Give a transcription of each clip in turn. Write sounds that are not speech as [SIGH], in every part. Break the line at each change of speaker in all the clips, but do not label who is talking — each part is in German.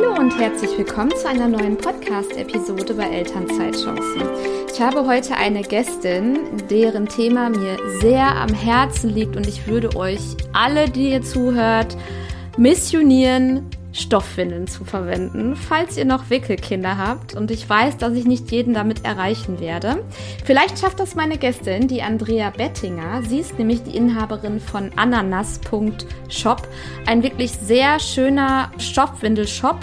Hallo und herzlich willkommen zu einer neuen Podcast-Episode bei Elternzeitchancen. Ich habe heute eine Gästin, deren Thema mir sehr am Herzen liegt und ich würde euch alle, die ihr zuhört, missionieren, Stoffwindeln zu verwenden, falls ihr noch Wickelkinder habt. Und ich weiß, dass ich nicht jeden damit erreichen werde. Vielleicht schafft das meine Gästin, die Andrea Bettinger. Sie ist nämlich die Inhaberin von ananas.shop. Ein wirklich sehr schöner Stoffwindelshop.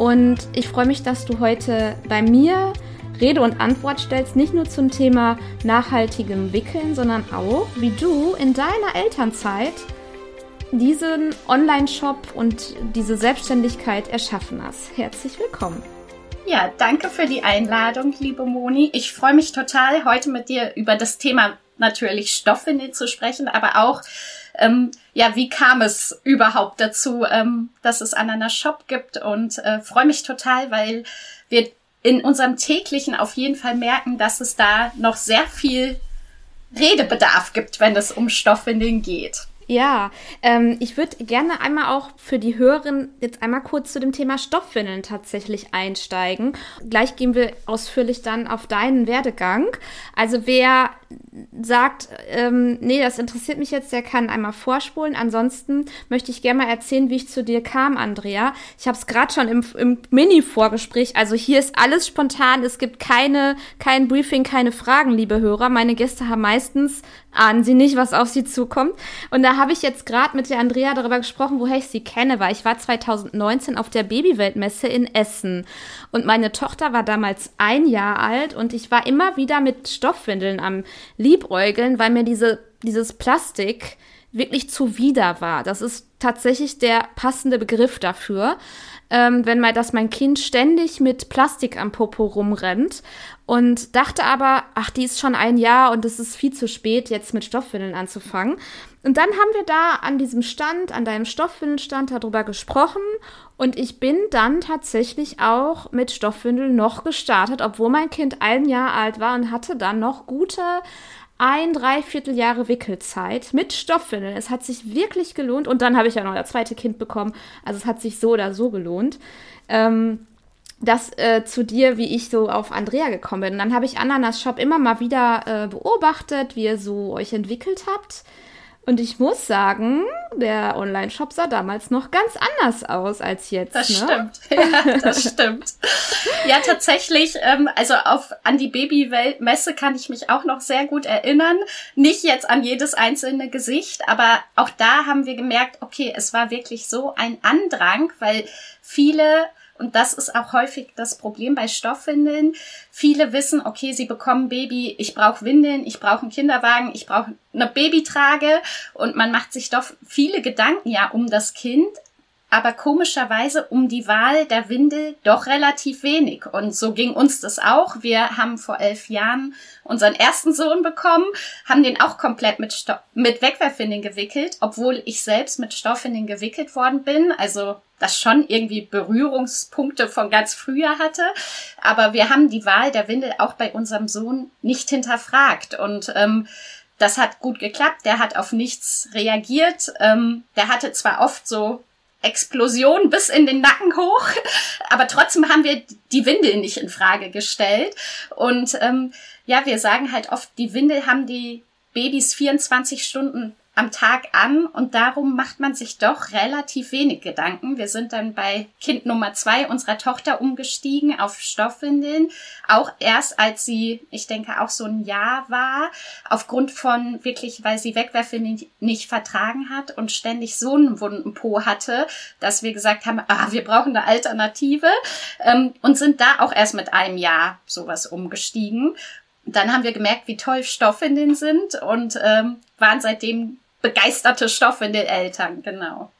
Und ich freue mich, dass du heute bei mir Rede und Antwort stellst, nicht nur zum Thema nachhaltigem Wickeln, sondern auch, wie du in deiner Elternzeit diesen Online-Shop und diese Selbstständigkeit erschaffen hast. Herzlich willkommen.
Ja, danke für die Einladung, liebe Moni. Ich freue mich total, heute mit dir über das Thema natürlich Stoffwindel zu sprechen, aber auch, ähm, ja, wie kam es überhaupt dazu, ähm, dass es Ananas Shop gibt und äh, freue mich total, weil wir in unserem täglichen auf jeden Fall merken, dass es da noch sehr viel Redebedarf gibt, wenn es um Stoffwindeln geht.
Ja, ähm, ich würde gerne einmal auch für die Hörerinnen jetzt einmal kurz zu dem Thema Stoffwindeln tatsächlich einsteigen. Gleich gehen wir ausführlich dann auf deinen Werdegang. Also wer sagt, ähm, nee, das interessiert mich jetzt, der kann einmal vorspulen. Ansonsten möchte ich gerne mal erzählen, wie ich zu dir kam, Andrea. Ich habe es gerade schon im, im Mini-Vorgespräch. Also hier ist alles spontan. Es gibt keine, kein Briefing, keine Fragen, liebe Hörer. Meine Gäste haben meistens ahnen sie nicht, was auf sie zukommt. Und da habe ich jetzt gerade mit der Andrea darüber gesprochen, woher ich sie kenne, weil ich war 2019 auf der Babyweltmesse in Essen. Und meine Tochter war damals ein Jahr alt und ich war immer wieder mit Stoffwindeln am liebäugeln, weil mir diese, dieses Plastik wirklich zuwider war. Das ist tatsächlich der passende Begriff dafür. Ähm, wenn mal, dass mein Kind ständig mit Plastik am Popo rumrennt und dachte aber, ach, die ist schon ein Jahr und es ist viel zu spät, jetzt mit Stoffwindeln anzufangen. Und dann haben wir da an diesem Stand, an deinem Stoffwindelstand darüber gesprochen und ich bin dann tatsächlich auch mit Stoffwindeln noch gestartet, obwohl mein Kind ein Jahr alt war und hatte dann noch gute ein Dreivierteljahre Wickelzeit mit Stoffwindeln. Es hat sich wirklich gelohnt. Und dann habe ich ja noch das zweite Kind bekommen. Also es hat sich so oder so gelohnt. Ähm, das äh, zu dir, wie ich so auf Andrea gekommen bin. Und dann habe ich Ananas Shop immer mal wieder äh, beobachtet, wie ihr so euch entwickelt habt. Und ich muss sagen, der Online-Shop sah damals noch ganz anders aus als jetzt.
Das
ne?
stimmt. [LAUGHS] Ja, das stimmt. Ja, tatsächlich, ähm, also auf, an die Babywelt-Messe kann ich mich auch noch sehr gut erinnern. Nicht jetzt an jedes einzelne Gesicht, aber auch da haben wir gemerkt, okay, es war wirklich so ein Andrang, weil viele und das ist auch häufig das Problem bei Stoffwindeln. Viele wissen, okay, sie bekommen Baby, ich brauche Windeln, ich brauche einen Kinderwagen, ich brauche eine Babytrage und man macht sich doch viele Gedanken ja um das Kind, aber komischerweise um die Wahl der Windel doch relativ wenig. Und so ging uns das auch. Wir haben vor elf Jahren unseren ersten Sohn bekommen, haben den auch komplett mit, Sto mit Wegwerfwindeln gewickelt, obwohl ich selbst mit Stoffwindeln gewickelt worden bin. Also das schon irgendwie Berührungspunkte von ganz früher hatte. Aber wir haben die Wahl der Windel auch bei unserem Sohn nicht hinterfragt. Und ähm, das hat gut geklappt. Der hat auf nichts reagiert. Ähm, der hatte zwar oft so Explosion bis in den Nacken hoch, [LAUGHS] aber trotzdem haben wir die Windel nicht in Frage gestellt. Und ähm, ja, wir sagen halt oft, die Windel haben die Babys 24 Stunden am Tag an und darum macht man sich doch relativ wenig Gedanken. Wir sind dann bei Kind Nummer zwei unserer Tochter umgestiegen auf Stoffwindeln, auch erst als sie, ich denke auch so ein Jahr war, aufgrund von wirklich, weil sie Wegwerfwindeln nicht vertragen hat und ständig so einen wunden Po hatte, dass wir gesagt haben, ah, wir brauchen eine Alternative ähm, und sind da auch erst mit einem Jahr sowas umgestiegen dann haben wir gemerkt, wie toll Stoffwindeln sind und ähm, waren seitdem begeisterte Stoff in den Eltern, genau.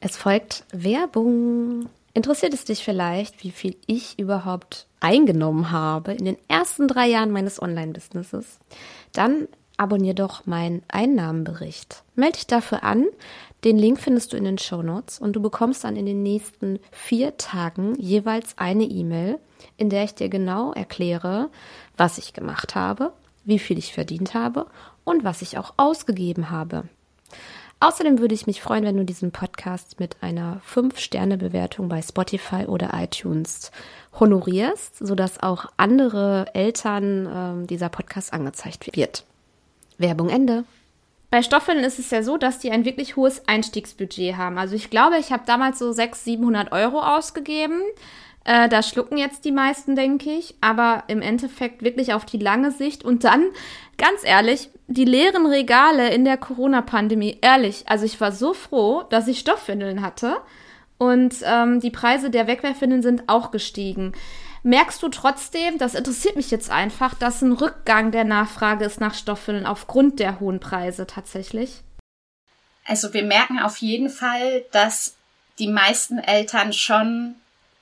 Es folgt Werbung. Interessiert es dich vielleicht, wie viel ich überhaupt eingenommen habe in den ersten drei Jahren meines Online-Businesses? Dann abonnier doch meinen Einnahmenbericht. Melde dich dafür an. Den Link findest du in den Show Notes und du bekommst dann in den nächsten vier Tagen jeweils eine E-Mail, in der ich dir genau erkläre, was ich gemacht habe, wie viel ich verdient habe und was ich auch ausgegeben habe. Außerdem würde ich mich freuen, wenn du diesen Podcast mit einer 5-Sterne-Bewertung bei Spotify oder iTunes honorierst, sodass auch andere Eltern äh, dieser Podcast angezeigt wird. Werbung Ende. Bei Stoffeln ist es ja so, dass die ein wirklich hohes Einstiegsbudget haben. Also ich glaube, ich habe damals so 600, 700 Euro ausgegeben. Äh, da schlucken jetzt die meisten, denke ich. Aber im Endeffekt wirklich auf die lange Sicht. Und dann, ganz ehrlich, die leeren Regale in der Corona-Pandemie, ehrlich, also ich war so froh, dass ich Stoffwindeln hatte. Und ähm, die Preise der Wegwerfwindeln sind auch gestiegen. Merkst du trotzdem, das interessiert mich jetzt einfach, dass ein Rückgang der Nachfrage ist nach Stoffwindeln aufgrund der hohen Preise tatsächlich?
Also wir merken auf jeden Fall, dass die meisten Eltern schon,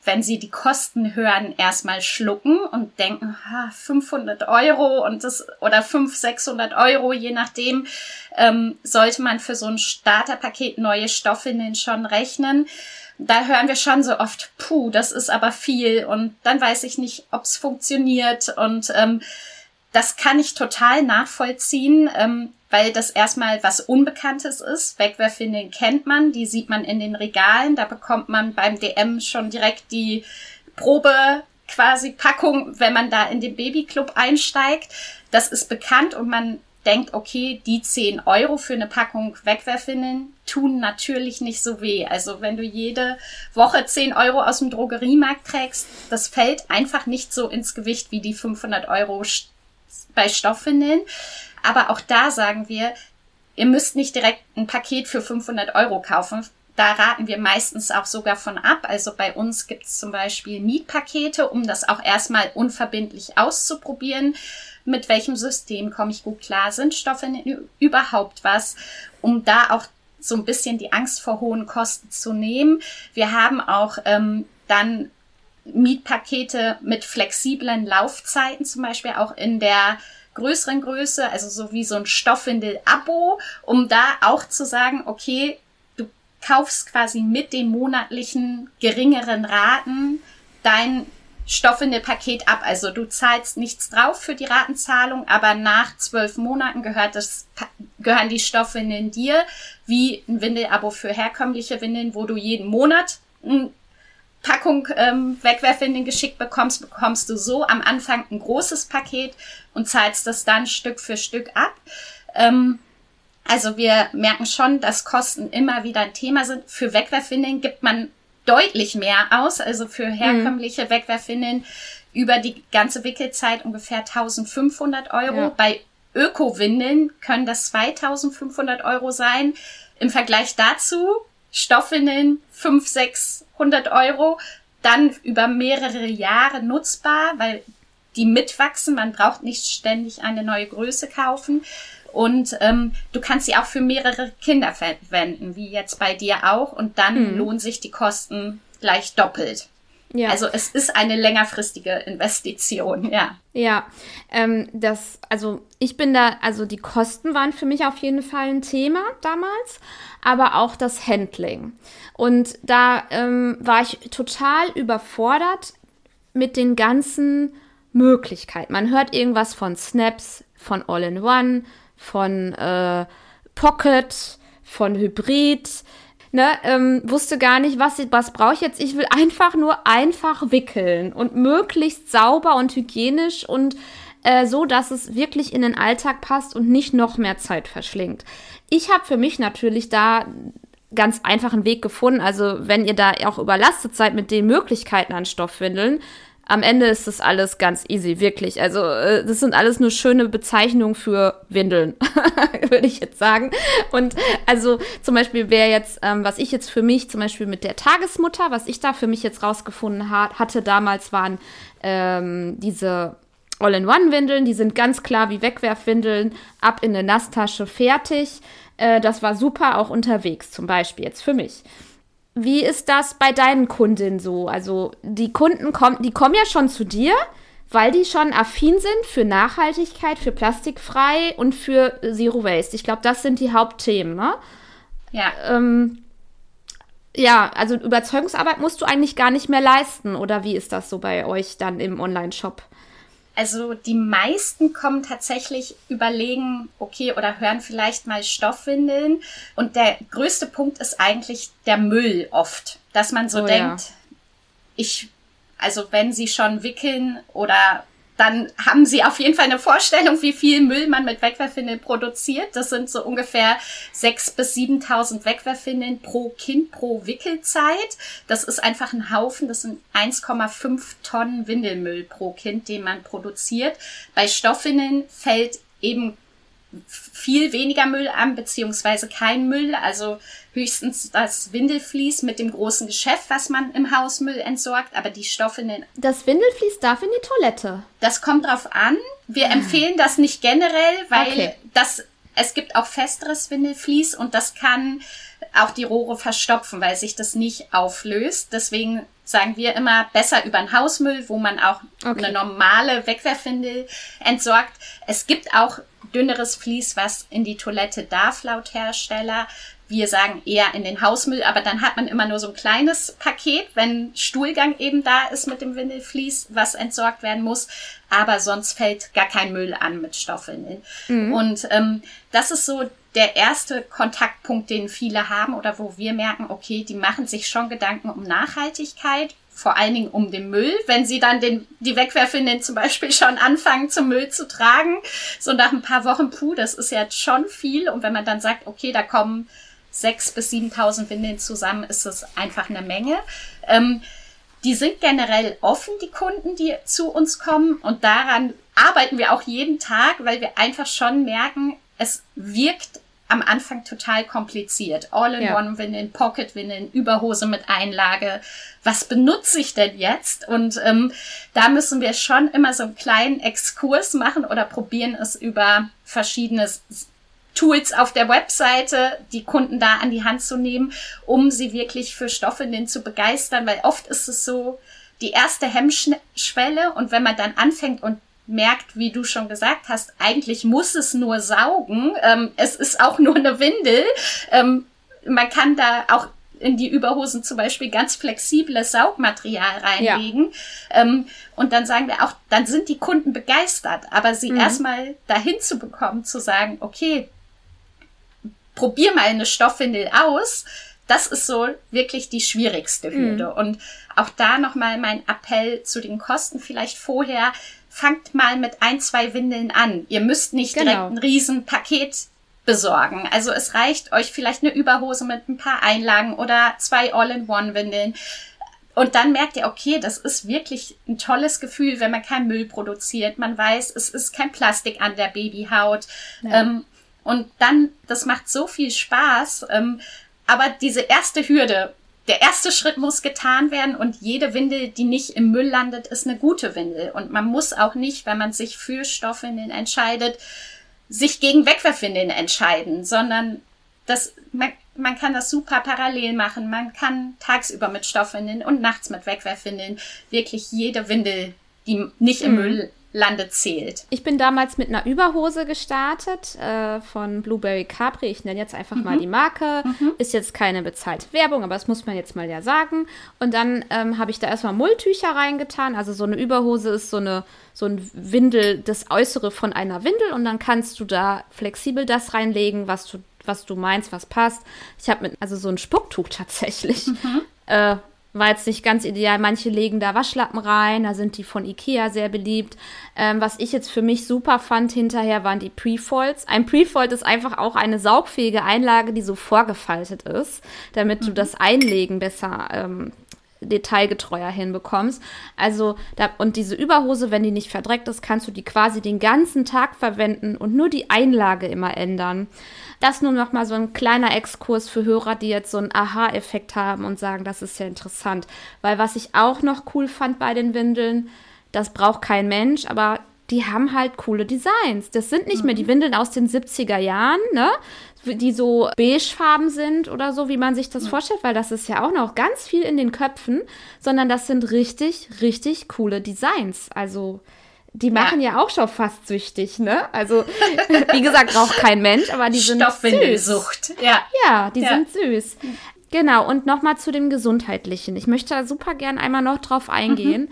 wenn sie die Kosten hören, erstmal schlucken und denken, ha, 500 Euro und das oder 500, 600 Euro, je nachdem, ähm, sollte man für so ein Starterpaket neue Stoffwindeln schon rechnen da hören wir schon so oft, puh, das ist aber viel und dann weiß ich nicht, ob es funktioniert und ähm, das kann ich total nachvollziehen, ähm, weil das erstmal was Unbekanntes ist. Wegwerfwindeln kennt man, die sieht man in den Regalen, da bekommt man beim DM schon direkt die Probe quasi Packung, wenn man da in den Babyclub einsteigt. Das ist bekannt und man denkt, okay, die 10 Euro für eine Packung Wegwerfwindeln tun natürlich nicht so weh. Also wenn du jede Woche 10 Euro aus dem Drogeriemarkt trägst, das fällt einfach nicht so ins Gewicht wie die 500 Euro bei Stoffwindeln. Aber auch da sagen wir, ihr müsst nicht direkt ein Paket für 500 Euro kaufen. Da raten wir meistens auch sogar von ab. Also bei uns gibt es zum Beispiel Mietpakete, um das auch erstmal unverbindlich auszuprobieren mit welchem System komme ich gut klar, sind Stoffe überhaupt was, um da auch so ein bisschen die Angst vor hohen Kosten zu nehmen. Wir haben auch ähm, dann Mietpakete mit flexiblen Laufzeiten, zum Beispiel auch in der größeren Größe, also so wie so ein Stoffwindel-Abo, um da auch zu sagen, okay, du kaufst quasi mit den monatlichen geringeren Raten dein Stoffwindelpaket ab. Also du zahlst nichts drauf für die Ratenzahlung, aber nach zwölf Monaten gehört das, gehören die Stoffwindeln dir, wie ein Windelabo für herkömmliche Windeln, wo du jeden Monat eine Packung ähm, Wegwerfwindeln geschickt bekommst, bekommst du so am Anfang ein großes Paket und zahlst das dann Stück für Stück ab. Ähm, also wir merken schon, dass Kosten immer wieder ein Thema sind. Für Wegwerfwindeln gibt man deutlich mehr aus. Also für herkömmliche mhm. Wegwerfinnen über die ganze Wickelzeit ungefähr 1500 Euro. Ja. Bei Öko-Windeln können das 2500 Euro sein. Im Vergleich dazu Stoffwindeln 500, 600 Euro. Dann über mehrere Jahre nutzbar, weil die mitwachsen. Man braucht nicht ständig eine neue Größe kaufen. Und ähm, du kannst sie auch für mehrere Kinder verwenden, wie jetzt bei dir auch. Und dann mhm. lohnen sich die Kosten gleich doppelt. Ja. Also es ist eine längerfristige Investition, ja.
Ja, ähm, das, also ich bin da, also die Kosten waren für mich auf jeden Fall ein Thema damals, aber auch das Handling. Und da ähm, war ich total überfordert mit den ganzen Möglichkeiten. Man hört irgendwas von Snaps, von All-in-One, von äh, Pocket, von Hybrid. Ne, ähm, wusste gar nicht, was, was brauche ich jetzt. Ich will einfach nur einfach wickeln und möglichst sauber und hygienisch und äh, so, dass es wirklich in den Alltag passt und nicht noch mehr Zeit verschlingt. Ich habe für mich natürlich da ganz einfachen Weg gefunden. Also wenn ihr da auch überlastet seid mit den Möglichkeiten an Stoffwindeln, am Ende ist das alles ganz easy, wirklich. Also, äh, das sind alles nur schöne Bezeichnungen für Windeln, [LAUGHS] würde ich jetzt sagen. Und also zum Beispiel wäre jetzt, ähm, was ich jetzt für mich, zum Beispiel mit der Tagesmutter, was ich da für mich jetzt rausgefunden hat, hatte damals, waren ähm, diese All-in-One-Windeln, die sind ganz klar wie Wegwerfwindeln, ab in eine Nasstasche, fertig. Äh, das war super auch unterwegs, zum Beispiel jetzt für mich. Wie ist das bei deinen Kundinnen so? Also die Kunden kommen, die kommen ja schon zu dir, weil die schon affin sind für Nachhaltigkeit, für plastikfrei und für Zero Waste. Ich glaube, das sind die Hauptthemen, ne?
Ja.
Ähm, ja, also Überzeugungsarbeit musst du eigentlich gar nicht mehr leisten, oder wie ist das so bei euch dann im Online-Shop?
Also die meisten kommen tatsächlich überlegen, okay, oder hören vielleicht mal Stoffwindeln. Und der größte Punkt ist eigentlich der Müll oft, dass man so oh, denkt, ja. ich, also wenn sie schon wickeln oder dann haben sie auf jeden Fall eine Vorstellung, wie viel Müll man mit Wegwerfwindeln produziert. Das sind so ungefähr 6.000 bis 7.000 Wegwerfwindeln pro Kind pro Wickelzeit. Das ist einfach ein Haufen. Das sind 1,5 Tonnen Windelmüll pro Kind, den man produziert. Bei Stoffwindeln fällt eben viel weniger Müll an, beziehungsweise kein Müll. Also höchstens das Windelflies mit dem großen Geschäft, was man im Hausmüll entsorgt, aber die Stoffe in den.
Das Windelflies darf in die Toilette.
Das kommt drauf an. Wir ah. empfehlen das nicht generell, weil okay. das, es gibt auch festeres Windelflies und das kann auch die Rohre verstopfen, weil sich das nicht auflöst. Deswegen sagen wir immer besser über den Hausmüll, wo man auch okay. eine normale Wegwerfwindel entsorgt. Es gibt auch dünneres Vlies, was in die Toilette darf, laut Hersteller. Wir sagen eher in den Hausmüll, aber dann hat man immer nur so ein kleines Paket, wenn Stuhlgang eben da ist mit dem Windelflies, was entsorgt werden muss. Aber sonst fällt gar kein Müll an mit Stoffwindeln. Mhm. Und ähm, das ist so der erste Kontaktpunkt, den viele haben oder wo wir merken, okay, die machen sich schon Gedanken um Nachhaltigkeit vor allen Dingen um den Müll, wenn sie dann den, die Wegwerfinnen zum Beispiel [LAUGHS] schon anfangen zum Müll zu tragen. So nach ein paar Wochen, puh, das ist ja schon viel. Und wenn man dann sagt, okay, da kommen sechs bis 7.000 Windeln zusammen, ist das einfach eine Menge. Ähm, die sind generell offen, die Kunden, die zu uns kommen. Und daran arbeiten wir auch jeden Tag, weil wir einfach schon merken, es wirkt am Anfang total kompliziert. All-in-One-Windeln, Pocket-Windeln, Überhose mit Einlage. Was benutze ich denn jetzt? Und ähm, da müssen wir schon immer so einen kleinen Exkurs machen oder probieren es über verschiedene Tools auf der Webseite, die Kunden da an die Hand zu nehmen, um sie wirklich für Stoffwindeln zu begeistern, weil oft ist es so, die erste Hemmschwelle und wenn man dann anfängt und merkt, wie du schon gesagt hast, eigentlich muss es nur saugen. Ähm, es ist auch nur eine Windel. Ähm, man kann da auch in die Überhosen zum Beispiel ganz flexibles Saugmaterial reinlegen. Ja. Ähm, und dann sagen wir auch, dann sind die Kunden begeistert. Aber sie mhm. erstmal dahin zu bekommen, zu sagen, okay, probier mal eine Stoffwindel aus. Das ist so wirklich die schwierigste Hürde. Mhm. Und auch da nochmal mein Appell zu den Kosten vielleicht vorher fangt mal mit ein, zwei Windeln an. Ihr müsst nicht genau. direkt ein Riesenpaket besorgen. Also es reicht euch vielleicht eine Überhose mit ein paar Einlagen oder zwei All-in-One-Windeln. Und dann merkt ihr, okay, das ist wirklich ein tolles Gefühl, wenn man keinen Müll produziert. Man weiß, es ist kein Plastik an der Babyhaut. Ja. Ähm, und dann, das macht so viel Spaß. Ähm, aber diese erste Hürde, der erste Schritt muss getan werden und jede Windel, die nicht im Müll landet, ist eine gute Windel. Und man muss auch nicht, wenn man sich für Stoffwindeln entscheidet, sich gegen Wegwerfwindeln entscheiden, sondern das, man, man kann das super parallel machen. Man kann tagsüber mit Stoffwindeln und nachts mit Wegwerfwindeln wirklich jede Windel, die nicht im mhm. Müll Lande zählt.
Ich bin damals mit einer Überhose gestartet äh, von Blueberry Capri. Ich nenne jetzt einfach mhm. mal die Marke. Mhm. Ist jetzt keine bezahlte Werbung, aber das muss man jetzt mal ja sagen. Und dann ähm, habe ich da erstmal Mulltücher reingetan. Also so eine Überhose ist so eine so ein Windel, das Äußere von einer Windel. Und dann kannst du da flexibel das reinlegen, was du was du meinst, was passt. Ich habe mit also so ein Spucktuch tatsächlich. Mhm. Äh, war jetzt nicht ganz ideal. Manche legen da Waschlappen rein, da sind die von Ikea sehr beliebt. Ähm, was ich jetzt für mich super fand hinterher, waren die Prefolds. Ein Prefold ist einfach auch eine saugfähige Einlage, die so vorgefaltet ist, damit mhm. du das Einlegen besser ähm, detailgetreuer hinbekommst. Also, da, und diese Überhose, wenn die nicht verdreckt ist, kannst du die quasi den ganzen Tag verwenden und nur die Einlage immer ändern. Das nur noch mal so ein kleiner Exkurs für Hörer, die jetzt so einen Aha-Effekt haben und sagen, das ist ja interessant. Weil was ich auch noch cool fand bei den Windeln, das braucht kein Mensch, aber die haben halt coole Designs. Das sind nicht mhm. mehr die mhm. Windeln aus den 70er Jahren, ne? Die so beigefarben sind oder so, wie man sich das mhm. vorstellt, weil das ist ja auch noch ganz viel in den Köpfen, sondern das sind richtig, richtig coole Designs. Also, die machen ja. ja auch schon fast süchtig, ne? Also, [LAUGHS] wie gesagt, braucht kein Mensch, aber die sind süß.
Ja.
Ja, die ja. sind süß. Genau, und nochmal zu dem Gesundheitlichen. Ich möchte da super gern einmal noch drauf eingehen. Mhm.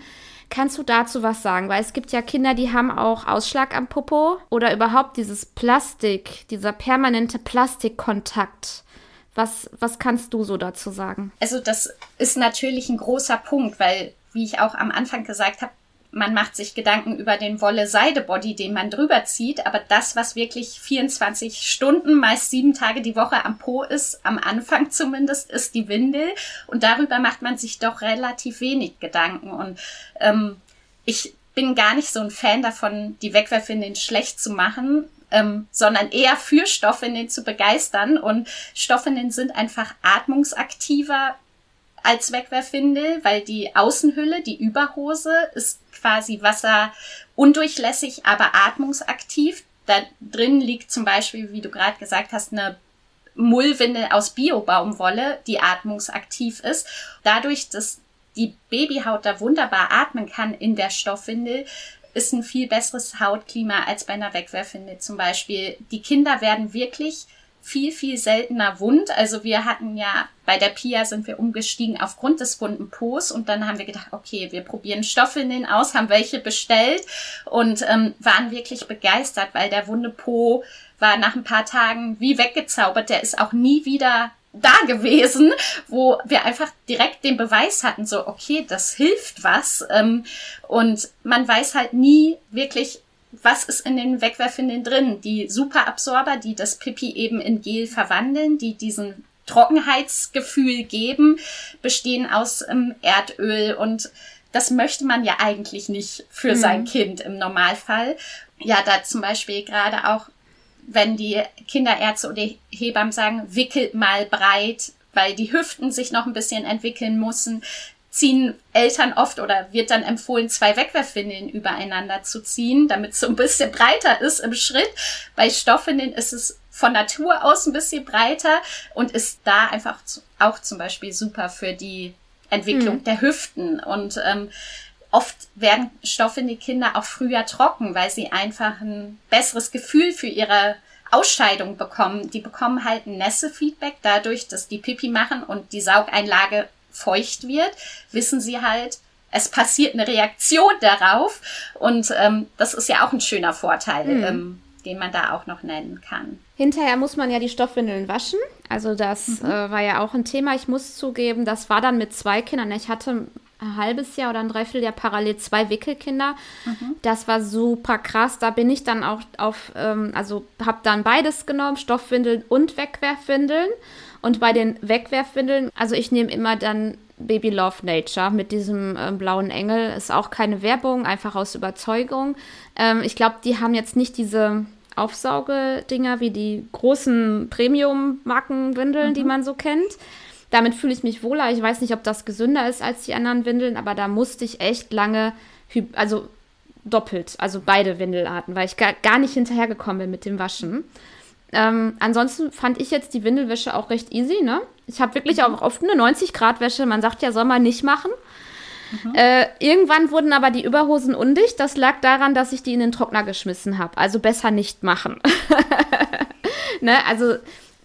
Kannst du dazu was sagen? Weil es gibt ja Kinder, die haben auch Ausschlag am Popo oder überhaupt dieses Plastik, dieser permanente Plastikkontakt. Was, was kannst du so dazu sagen?
Also das ist natürlich ein großer Punkt, weil, wie ich auch am Anfang gesagt habe, man macht sich Gedanken über den Wolle-Seide-Body, den man drüber zieht, aber das, was wirklich 24 Stunden, meist sieben Tage die Woche am Po ist, am Anfang zumindest, ist die Windel. Und darüber macht man sich doch relativ wenig Gedanken. Und ähm, ich bin gar nicht so ein Fan davon, die Wegwerfwindeln schlecht zu machen, ähm, sondern eher für Stoffwindeln zu begeistern. Und Stoffwindeln sind einfach atmungsaktiver, als Wegwerfwindel, weil die Außenhülle, die Überhose, ist quasi wasserundurchlässig, aber atmungsaktiv. Da drin liegt zum Beispiel, wie du gerade gesagt hast, eine Mullwindel aus Biobaumwolle, die atmungsaktiv ist. Dadurch, dass die Babyhaut da wunderbar atmen kann in der Stoffwindel, ist ein viel besseres Hautklima als bei einer Wegwerfwindel zum Beispiel. Die Kinder werden wirklich viel, viel seltener wund. Also wir hatten ja, bei der Pia sind wir umgestiegen aufgrund des wunden Po's und dann haben wir gedacht, okay, wir probieren Stoffwindeln aus, haben welche bestellt und ähm, waren wirklich begeistert, weil der wunde Po war nach ein paar Tagen wie weggezaubert. Der ist auch nie wieder da gewesen, wo wir einfach direkt den Beweis hatten, so, okay, das hilft was. Ähm, und man weiß halt nie wirklich, was ist in den Wegwerfwindeln drin? Die Superabsorber, die das Pipi eben in Gel verwandeln, die diesen Trockenheitsgefühl geben, bestehen aus ähm, Erdöl und das möchte man ja eigentlich nicht für mhm. sein Kind im Normalfall. Ja, da zum Beispiel gerade auch, wenn die Kinderärzte oder Hebammen sagen, wickelt mal breit, weil die Hüften sich noch ein bisschen entwickeln müssen, ziehen Eltern oft oder wird dann empfohlen, zwei Wegwerfwindeln übereinander zu ziehen, damit es so ein bisschen breiter ist im Schritt. Bei Stoffwindeln ist es von Natur aus ein bisschen breiter und ist da einfach auch zum Beispiel super für die Entwicklung mhm. der Hüften. Und ähm, oft werden Stoffwindelkinder auch früher trocken, weil sie einfach ein besseres Gefühl für ihre Ausscheidung bekommen. Die bekommen halt ein Nässe-Feedback dadurch, dass die Pipi machen und die Saugeinlage feucht wird, wissen sie halt, es passiert eine Reaktion darauf. Und ähm, das ist ja auch ein schöner Vorteil, mhm. ähm, den man da auch noch nennen kann.
Hinterher muss man ja die Stoffwindeln waschen. Also das mhm. äh, war ja auch ein Thema. Ich muss zugeben, das war dann mit zwei Kindern. Ich hatte ein halbes Jahr oder ein Dreivierteljahr parallel zwei Wickelkinder. Mhm. Das war super krass. Da bin ich dann auch auf, ähm, also habe dann beides genommen, Stoffwindeln und Wegwerfwindeln. Und bei den Wegwerfwindeln, also ich nehme immer dann Baby Love Nature mit diesem äh, blauen Engel. Ist auch keine Werbung, einfach aus Überzeugung. Ähm, ich glaube, die haben jetzt nicht diese Aufsaugedinger wie die großen Premium-Markenwindeln, mhm. die man so kennt. Damit fühle ich mich wohler. Ich weiß nicht, ob das gesünder ist als die anderen Windeln, aber da musste ich echt lange, also doppelt, also beide Windelarten, weil ich gar, gar nicht hinterhergekommen bin mit dem Waschen. Ähm, ansonsten fand ich jetzt die Windelwäsche auch recht easy, ne? Ich habe wirklich mhm. auch oft eine 90-Grad-Wäsche. Man sagt ja, soll man nicht machen. Mhm. Äh, irgendwann wurden aber die Überhosen undicht. Das lag daran, dass ich die in den Trockner geschmissen habe. Also besser nicht machen. [LAUGHS] ne? Also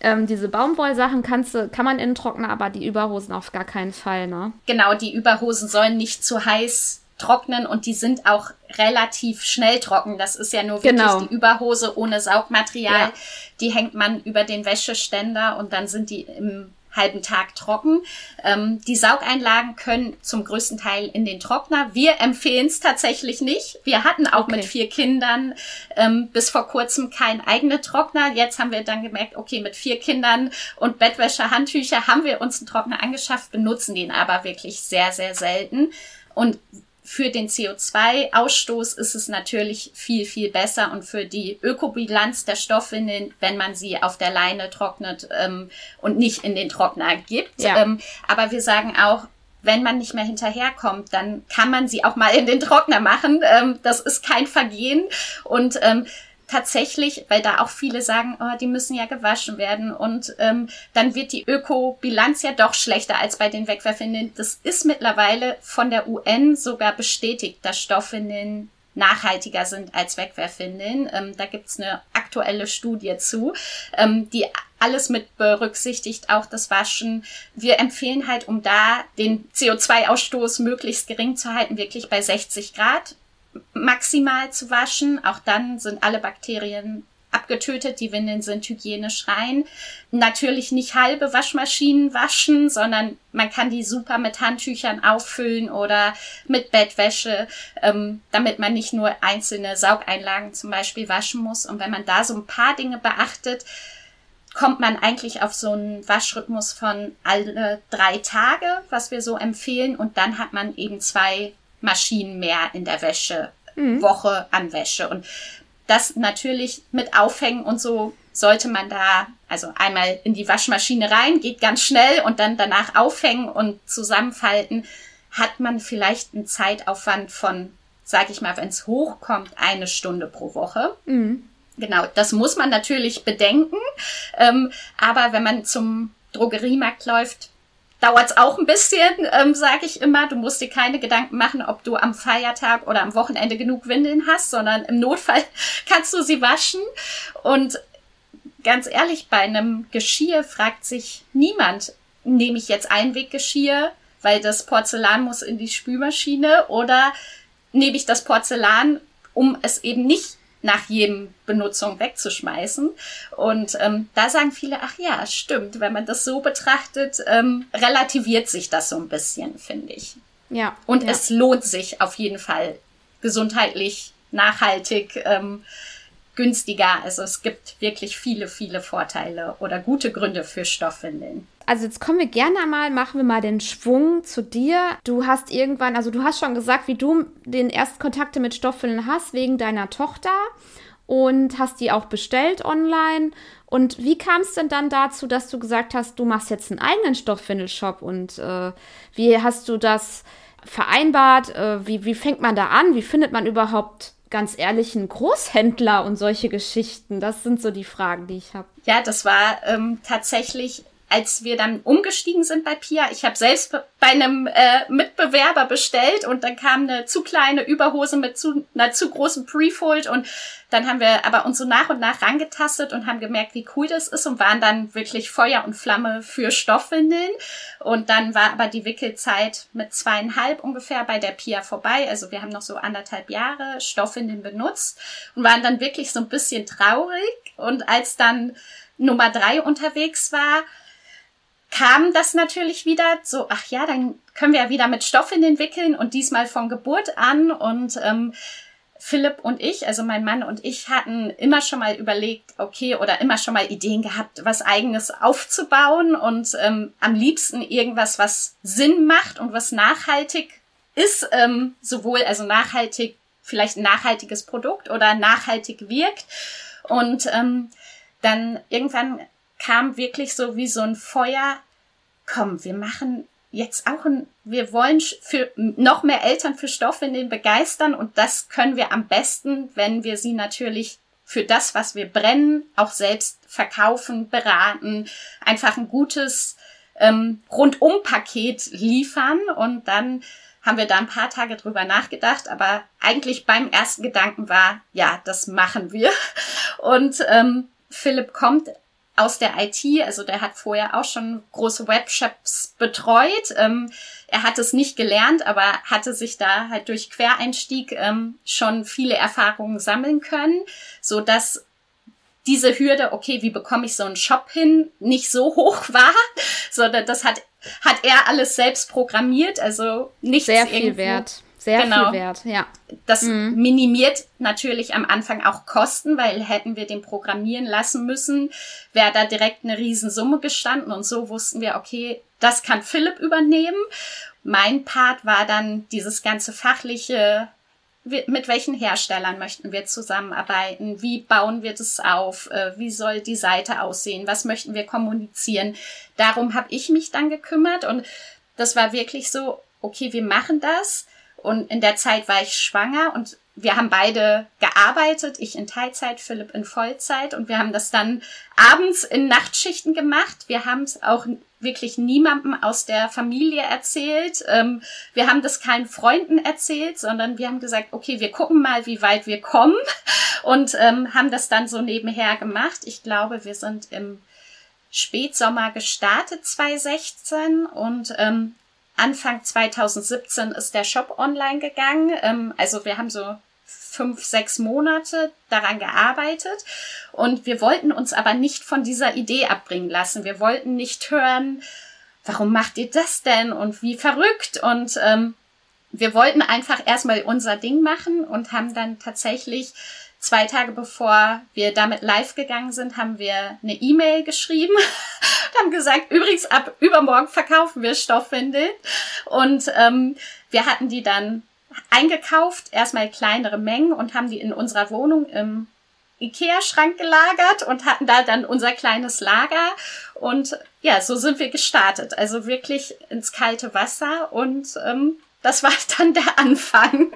ähm, diese Baumwollsachen kannst du, kann man in den Trockner, aber die Überhosen auf gar keinen Fall. Ne?
Genau, die Überhosen sollen nicht zu heiß trocknen und die sind auch relativ schnell trocken. Das ist ja nur wirklich genau. die Überhose ohne Saugmaterial. Ja. Die hängt man über den Wäscheständer und dann sind die im halben Tag trocken. Ähm, die Saugeinlagen können zum größten Teil in den Trockner. Wir empfehlen es tatsächlich nicht. Wir hatten auch okay. mit vier Kindern ähm, bis vor kurzem kein eigener Trockner. Jetzt haben wir dann gemerkt, okay, mit vier Kindern und Bettwäsche, Handtücher haben wir uns einen Trockner angeschafft, benutzen den aber wirklich sehr, sehr selten. Und für den CO2-Ausstoß ist es natürlich viel, viel besser und für die Ökobilanz der Stoffwindeln, wenn man sie auf der Leine trocknet ähm, und nicht in den Trockner gibt. Ja. Ähm, aber wir sagen auch, wenn man nicht mehr hinterherkommt, dann kann man sie auch mal in den Trockner machen. Ähm, das ist kein Vergehen und ähm, tatsächlich, weil da auch viele sagen, oh, die müssen ja gewaschen werden und ähm, dann wird die Ökobilanz ja doch schlechter als bei den Wegwerfwindeln. Das ist mittlerweile von der UN sogar bestätigt, dass Stoffwindeln nachhaltiger sind als Wegwerfwindeln. Ähm, da gibt's eine aktuelle Studie zu. Ähm, die alles mit berücksichtigt, auch das Waschen. Wir empfehlen halt, um da den CO2-Ausstoß möglichst gering zu halten, wirklich bei 60 Grad maximal zu waschen. Auch dann sind alle Bakterien abgetötet, die Windeln sind hygienisch rein. Natürlich nicht halbe Waschmaschinen waschen, sondern man kann die super mit Handtüchern auffüllen oder mit Bettwäsche, ähm, damit man nicht nur einzelne Saugeinlagen zum Beispiel waschen muss. Und wenn man da so ein paar Dinge beachtet, kommt man eigentlich auf so einen Waschrhythmus von alle drei Tage, was wir so empfehlen. Und dann hat man eben zwei Maschinen mehr in der Wäsche, mhm. Woche an Wäsche. Und das natürlich mit Aufhängen und so sollte man da also einmal in die Waschmaschine rein, geht ganz schnell und dann danach aufhängen und zusammenfalten, hat man vielleicht einen Zeitaufwand von, sag ich mal, wenn es hochkommt, eine Stunde pro Woche. Mhm. Genau, das muss man natürlich bedenken. Ähm, aber wenn man zum Drogeriemarkt läuft, dauert es auch ein bisschen, ähm, sage ich immer. Du musst dir keine Gedanken machen, ob du am Feiertag oder am Wochenende genug Windeln hast, sondern im Notfall [LAUGHS] kannst du sie waschen. Und ganz ehrlich, bei einem Geschirr fragt sich niemand, nehme ich jetzt Einweggeschirr, weil das Porzellan muss in die Spülmaschine oder nehme ich das Porzellan, um es eben nicht nach jedem Benutzung wegzuschmeißen. Und ähm, da sagen viele, ach ja, stimmt, wenn man das so betrachtet, ähm, relativiert sich das so ein bisschen, finde ich. Ja. Und ja. es lohnt sich auf jeden Fall gesundheitlich, nachhaltig, ähm, günstiger. Also es gibt wirklich viele, viele Vorteile oder gute Gründe für Stoffwindeln.
Also jetzt kommen wir gerne mal, machen wir mal den Schwung zu dir. Du hast irgendwann, also du hast schon gesagt, wie du den ersten Kontakte mit Stoffwindeln hast, wegen deiner Tochter und hast die auch bestellt online. Und wie kam es denn dann dazu, dass du gesagt hast, du machst jetzt einen eigenen Stoffwindelshop und äh, wie hast du das vereinbart? Äh, wie, wie fängt man da an? Wie findet man überhaupt ganz ehrlich einen Großhändler und solche Geschichten? Das sind so die Fragen, die ich habe.
Ja, das war ähm, tatsächlich als wir dann umgestiegen sind bei Pia, ich habe selbst bei einem äh, Mitbewerber bestellt und dann kam eine zu kleine Überhose mit zu, einer zu großen Prefold und dann haben wir aber uns so nach und nach rangetastet und haben gemerkt, wie cool das ist und waren dann wirklich Feuer und Flamme für Stoffwindeln. Und dann war aber die Wickelzeit mit zweieinhalb ungefähr bei der Pia vorbei. Also wir haben noch so anderthalb Jahre Stoffwindeln benutzt und waren dann wirklich so ein bisschen traurig. Und als dann Nummer drei unterwegs war, kam das natürlich wieder so, ach ja, dann können wir ja wieder mit Stoffen entwickeln und diesmal von Geburt an. Und ähm, Philipp und ich, also mein Mann und ich, hatten immer schon mal überlegt, okay, oder immer schon mal Ideen gehabt, was eigenes aufzubauen und ähm, am liebsten irgendwas, was Sinn macht und was nachhaltig ist, ähm, sowohl also nachhaltig, vielleicht ein nachhaltiges Produkt oder nachhaltig wirkt. Und ähm, dann irgendwann kam wirklich so wie so ein Feuer, komm, wir machen jetzt auch ein, wir wollen für noch mehr Eltern für Stoffwindeln begeistern und das können wir am besten, wenn wir sie natürlich für das, was wir brennen, auch selbst verkaufen, beraten, einfach ein gutes ähm, Rundum-Paket liefern und dann haben wir da ein paar Tage drüber nachgedacht, aber eigentlich beim ersten Gedanken war, ja, das machen wir. [LAUGHS] Und ähm, Philipp kommt aus der IT, also der hat vorher auch schon große Webshops betreut. Ähm, er hat es nicht gelernt, aber hatte sich da halt durch Quereinstieg ähm, schon viele Erfahrungen sammeln können, so dass diese Hürde, okay, wie bekomme ich so einen Shop hin, nicht so hoch [LAUGHS] war, sondern das hat hat er alles selbst programmiert, also nichts
sehr viel irgendwo. wert. Sehr genau. viel wert, ja.
Das mhm. minimiert natürlich am Anfang auch Kosten, weil hätten wir den programmieren lassen müssen, wäre da direkt eine Riesensumme gestanden und so wussten wir, okay, das kann Philipp übernehmen. Mein Part war dann dieses ganze fachliche, mit welchen Herstellern möchten wir zusammenarbeiten, wie bauen wir das auf, äh, wie soll die Seite aussehen, was möchten wir kommunizieren. Darum habe ich mich dann gekümmert und das war wirklich so, okay, wir machen das und in der Zeit war ich schwanger und wir haben beide gearbeitet, ich in Teilzeit, Philipp in Vollzeit und wir haben das dann abends in Nachtschichten gemacht. Wir haben es auch wirklich niemandem aus der Familie erzählt. Ähm, wir haben das keinen Freunden erzählt, sondern wir haben gesagt, okay, wir gucken mal, wie weit wir kommen und ähm, haben das dann so nebenher gemacht. Ich glaube, wir sind im Spätsommer gestartet 2016 und ähm, Anfang 2017 ist der Shop online gegangen. Ähm, also wir haben so fünf, sechs Monate daran gearbeitet und wir wollten uns aber nicht von dieser Idee abbringen lassen. Wir wollten nicht hören, warum macht ihr das denn und wie verrückt und ähm, wir wollten einfach erstmal unser Ding machen und haben dann tatsächlich zwei Tage bevor wir damit live gegangen sind, haben wir eine E-Mail geschrieben [LAUGHS] und haben gesagt, übrigens ab übermorgen verkaufen wir Stoffwindel. Und ähm, wir hatten die dann eingekauft, erstmal kleinere Mengen und haben die in unserer Wohnung im Ikea-Schrank gelagert und hatten da dann unser kleines Lager. Und ja, so sind wir gestartet. Also wirklich ins kalte Wasser und ähm, das war [LAUGHS] dann der Anfang.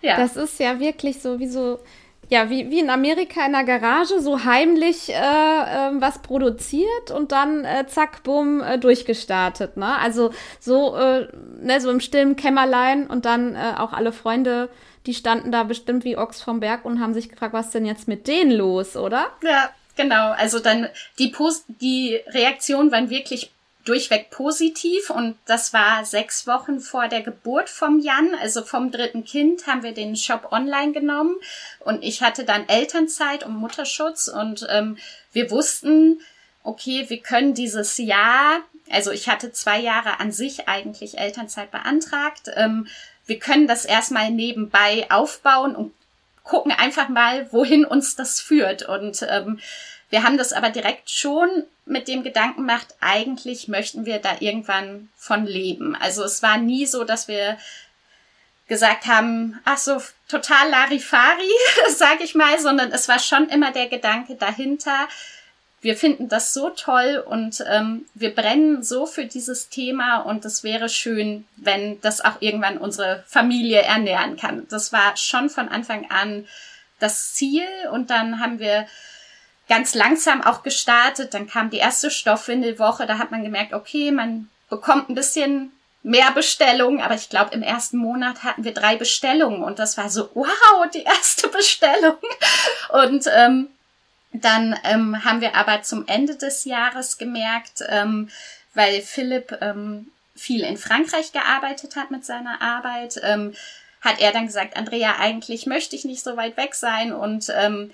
Ja. Das ist ja wirklich so wie so ja, wie, wie in Amerika in der Garage, so heimlich äh, äh, was produziert und dann äh, zack, bumm, äh, durchgestartet. Ne? Also so, äh, ne, so im stillen Kämmerlein und dann äh, auch alle Freunde, die standen da bestimmt wie Ochs vom Berg und haben sich gefragt, was denn jetzt mit denen los, oder?
Ja, genau. Also dann die, Post die Reaktion waren wirklich durchweg positiv und das war sechs Wochen vor der Geburt vom Jan, also vom dritten Kind, haben wir den Shop online genommen und ich hatte dann Elternzeit und Mutterschutz und ähm, wir wussten, okay, wir können dieses Jahr, also ich hatte zwei Jahre an sich eigentlich Elternzeit beantragt, ähm, wir können das erstmal nebenbei aufbauen und gucken einfach mal, wohin uns das führt. Und ähm, wir haben das aber direkt schon mit dem Gedanken gemacht, eigentlich möchten wir da irgendwann von leben. Also es war nie so, dass wir gesagt haben, ach so, total Larifari, [LAUGHS] sag ich mal, sondern es war schon immer der Gedanke dahinter, wir finden das so toll und ähm, wir brennen so für dieses Thema und es wäre schön, wenn das auch irgendwann unsere Familie ernähren kann. Das war schon von Anfang an das Ziel und dann haben wir ganz langsam auch gestartet. Dann kam die erste Stoffwindelwoche. Da hat man gemerkt, okay, man bekommt ein bisschen mehr Bestellungen, aber ich glaube, im ersten Monat hatten wir drei Bestellungen und das war so, wow, die erste [LAUGHS] Bestellung. Und ähm, dann ähm, haben wir aber zum Ende des Jahres gemerkt, ähm, weil Philipp ähm, viel in Frankreich gearbeitet hat mit seiner Arbeit, ähm, hat er dann gesagt, Andrea, eigentlich möchte ich nicht so weit weg sein und ähm,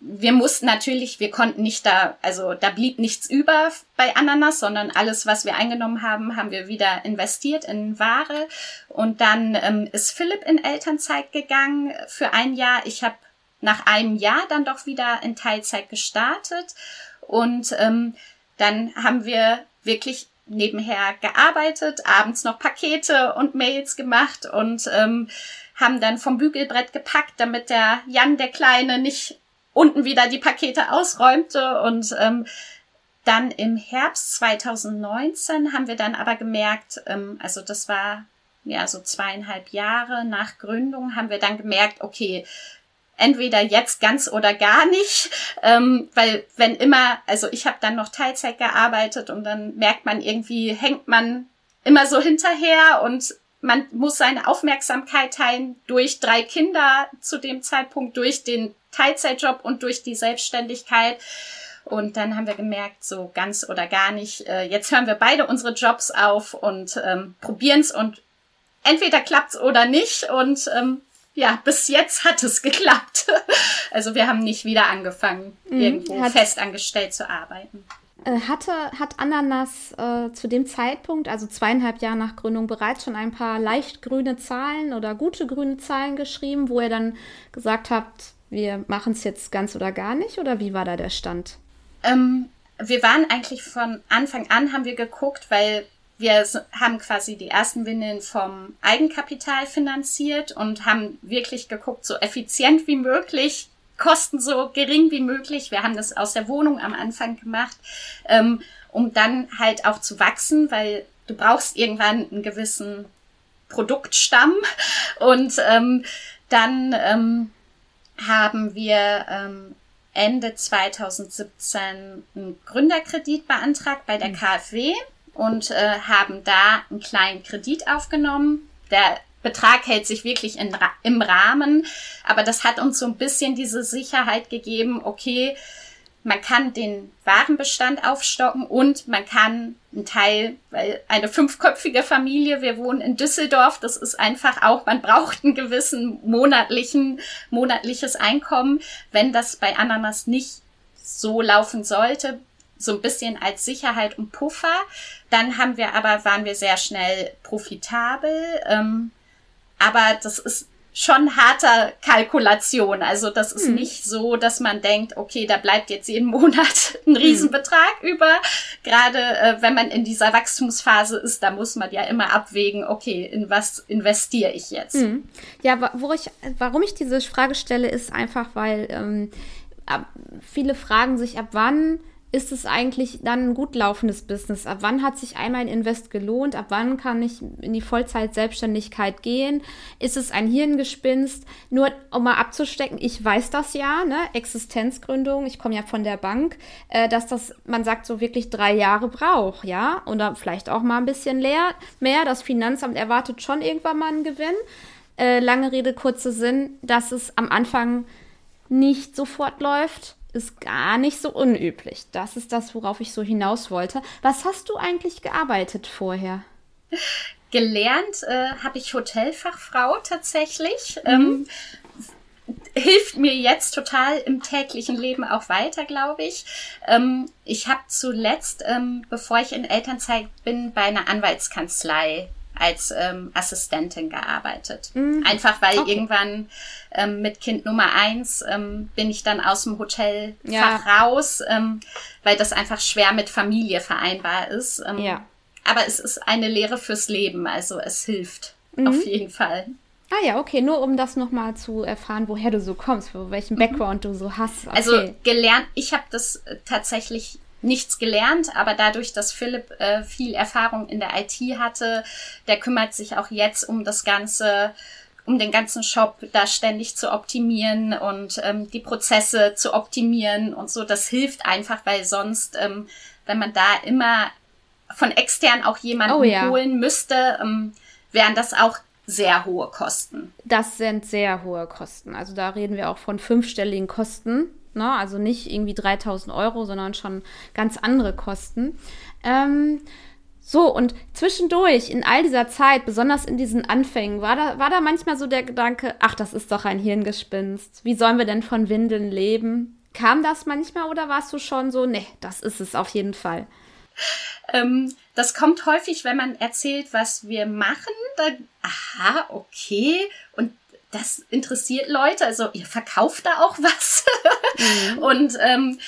wir mussten natürlich, wir konnten nicht da, also da blieb nichts über bei Ananas, sondern alles, was wir eingenommen haben, haben wir wieder investiert in Ware. Und dann ähm, ist Philipp in Elternzeit gegangen für ein Jahr. Ich habe nach einem Jahr dann doch wieder in Teilzeit gestartet. Und ähm, dann haben wir wirklich nebenher gearbeitet, abends noch Pakete und Mails gemacht und ähm, haben dann vom Bügelbrett gepackt, damit der Jan, der Kleine, nicht unten wieder die Pakete ausräumte. Und ähm, dann im Herbst 2019 haben wir dann aber gemerkt, ähm, also das war ja so zweieinhalb Jahre nach Gründung, haben wir dann gemerkt, okay, entweder jetzt ganz oder gar nicht, [LAUGHS] ähm, weil wenn immer, also ich habe dann noch Teilzeit gearbeitet und dann merkt man irgendwie, hängt man immer so hinterher und man muss seine Aufmerksamkeit teilen durch drei Kinder zu dem Zeitpunkt, durch den Teilzeitjob und durch die Selbstständigkeit. Und dann haben wir gemerkt, so ganz oder gar nicht, äh, jetzt hören wir beide unsere Jobs auf und ähm, probieren es und entweder klappt's oder nicht. Und ähm, ja, bis jetzt hat es [LAUGHS] geklappt. also wir haben nicht wieder angefangen, mhm, irgendwo festangestellt zu arbeiten.
Äh, hatte, hat Ananas äh, zu dem Zeitpunkt, also zweieinhalb Jahre nach Gründung, bereits schon ein paar leicht grüne Zahlen oder gute grüne Zahlen geschrieben, wo ihr dann gesagt habt, wir machen es jetzt ganz oder gar nicht? Oder wie war da der Stand?
Ähm, wir waren eigentlich von Anfang an, haben wir geguckt, weil wir haben quasi die ersten Windeln vom Eigenkapital finanziert und haben wirklich geguckt, so effizient wie möglich, Kosten so gering wie möglich. Wir haben das aus der Wohnung am Anfang gemacht, ähm, um dann halt auch zu wachsen, weil du brauchst irgendwann einen gewissen Produktstamm und ähm, dann ähm, haben wir ähm, Ende 2017 einen Gründerkredit beantragt bei der mhm. KfW und äh, haben da einen kleinen Kredit aufgenommen. Der Betrag hält sich wirklich in, im Rahmen, aber das hat uns so ein bisschen diese Sicherheit gegeben, okay, man kann den Warenbestand aufstocken und man kann einen Teil, weil eine fünfköpfige Familie, wir wohnen in Düsseldorf, das ist einfach auch, man braucht einen gewissen monatlichen, monatliches Einkommen. Wenn das bei Ananas nicht so laufen sollte, so ein bisschen als Sicherheit und Puffer. Dann haben wir aber, waren wir sehr schnell profitabel. Ähm, aber das ist schon harter Kalkulation. Also das ist hm. nicht so, dass man denkt, okay, da bleibt jetzt jeden [LAUGHS] Monat ein hm. Riesenbetrag hm. über. Gerade äh, wenn man in dieser Wachstumsphase ist, da muss man ja immer abwägen, okay, in was investiere ich jetzt? Hm.
Ja, wo ich, warum ich diese Frage stelle, ist einfach, weil ähm, viele fragen sich, ab wann ist es eigentlich dann ein gut laufendes Business? Ab wann hat sich einmal ein Invest gelohnt? Ab wann kann ich in die Vollzeit-Selbstständigkeit gehen? Ist es ein Hirngespinst? Nur um mal abzustecken, ich weiß das ja, ne? Existenzgründung, ich komme ja von der Bank, äh, dass das, man sagt, so wirklich drei Jahre braucht, ja? Oder vielleicht auch mal ein bisschen leer, mehr. Das Finanzamt erwartet schon irgendwann mal einen Gewinn. Äh, lange Rede, kurzer Sinn, dass es am Anfang nicht sofort läuft ist gar nicht so unüblich. Das ist das, worauf ich so hinaus wollte. Was hast du eigentlich gearbeitet vorher?
Gelernt äh, habe ich Hotelfachfrau tatsächlich. Mhm. Ähm, hilft mir jetzt total im täglichen Leben auch weiter, glaube ich. Ähm, ich habe zuletzt, ähm, bevor ich in Elternzeit bin, bei einer Anwaltskanzlei als ähm, Assistentin gearbeitet. Mhm. Einfach weil okay. irgendwann ähm, mit Kind Nummer eins ähm, bin ich dann aus dem Hotelfach ja. raus, ähm, weil das einfach schwer mit Familie vereinbar ist. Ähm, ja. Aber es ist eine Lehre fürs Leben, also es hilft mhm. auf jeden Fall.
Ah ja, okay, nur um das nochmal zu erfahren, woher du so kommst, welchen mhm. Background mhm. du so hast.
Also okay. Also gelernt, ich habe das äh, tatsächlich nichts gelernt, aber dadurch, dass Philipp äh, viel Erfahrung in der IT hatte, der kümmert sich auch jetzt um das Ganze, um den ganzen Shop da ständig zu optimieren und ähm, die Prozesse zu optimieren und so. Das hilft einfach, weil sonst, ähm, wenn man da immer von extern auch jemanden oh, ja. holen müsste, ähm, wären das auch sehr hohe Kosten.
Das sind sehr hohe Kosten. Also da reden wir auch von fünfstelligen Kosten. Ne? Also nicht irgendwie 3000 Euro, sondern schon ganz andere Kosten. Ähm, so, und zwischendurch, in all dieser Zeit, besonders in diesen Anfängen, war da, war da manchmal so der Gedanke, ach, das ist doch ein Hirngespinst. Wie sollen wir denn von Windeln leben? Kam das manchmal oder warst du schon so, nee, das ist es auf jeden Fall?
Ähm, das kommt häufig, wenn man erzählt, was wir machen. Dann, aha, okay. Das interessiert Leute. Also ihr verkauft da auch was. Mhm. Und ähm,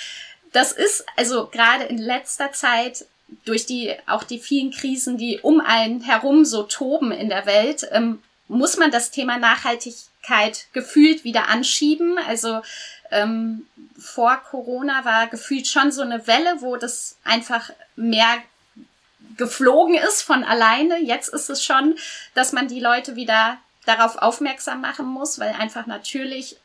das ist also gerade in letzter Zeit durch die auch die vielen Krisen, die um einen herum so toben in der Welt, ähm, muss man das Thema Nachhaltigkeit gefühlt wieder anschieben. Also ähm, vor Corona war gefühlt schon so eine Welle, wo das einfach mehr geflogen ist von alleine. Jetzt ist es schon, dass man die Leute wieder darauf aufmerksam machen muss, weil einfach natürlich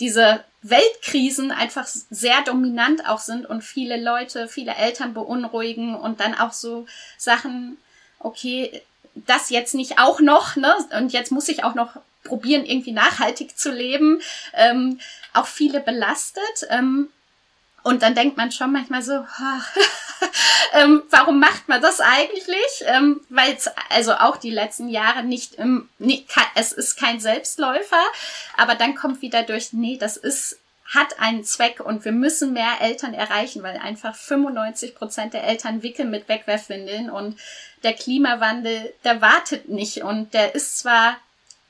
diese Weltkrisen einfach sehr dominant auch sind und viele Leute, viele Eltern beunruhigen und dann auch so Sachen, okay, das jetzt nicht auch noch, ne? Und jetzt muss ich auch noch probieren, irgendwie nachhaltig zu leben, ähm, auch viele belastet. Ähm, und dann denkt man schon manchmal so, [LAUGHS] ähm, warum macht man das eigentlich? Ähm, Weil es also auch die letzten Jahre nicht, im, nicht, es ist kein Selbstläufer, aber dann kommt wieder durch, nee, das ist hat einen Zweck und wir müssen mehr Eltern erreichen, weil einfach 95 Prozent der Eltern wickeln mit Wegwerfwindeln und der Klimawandel, der wartet nicht und der ist zwar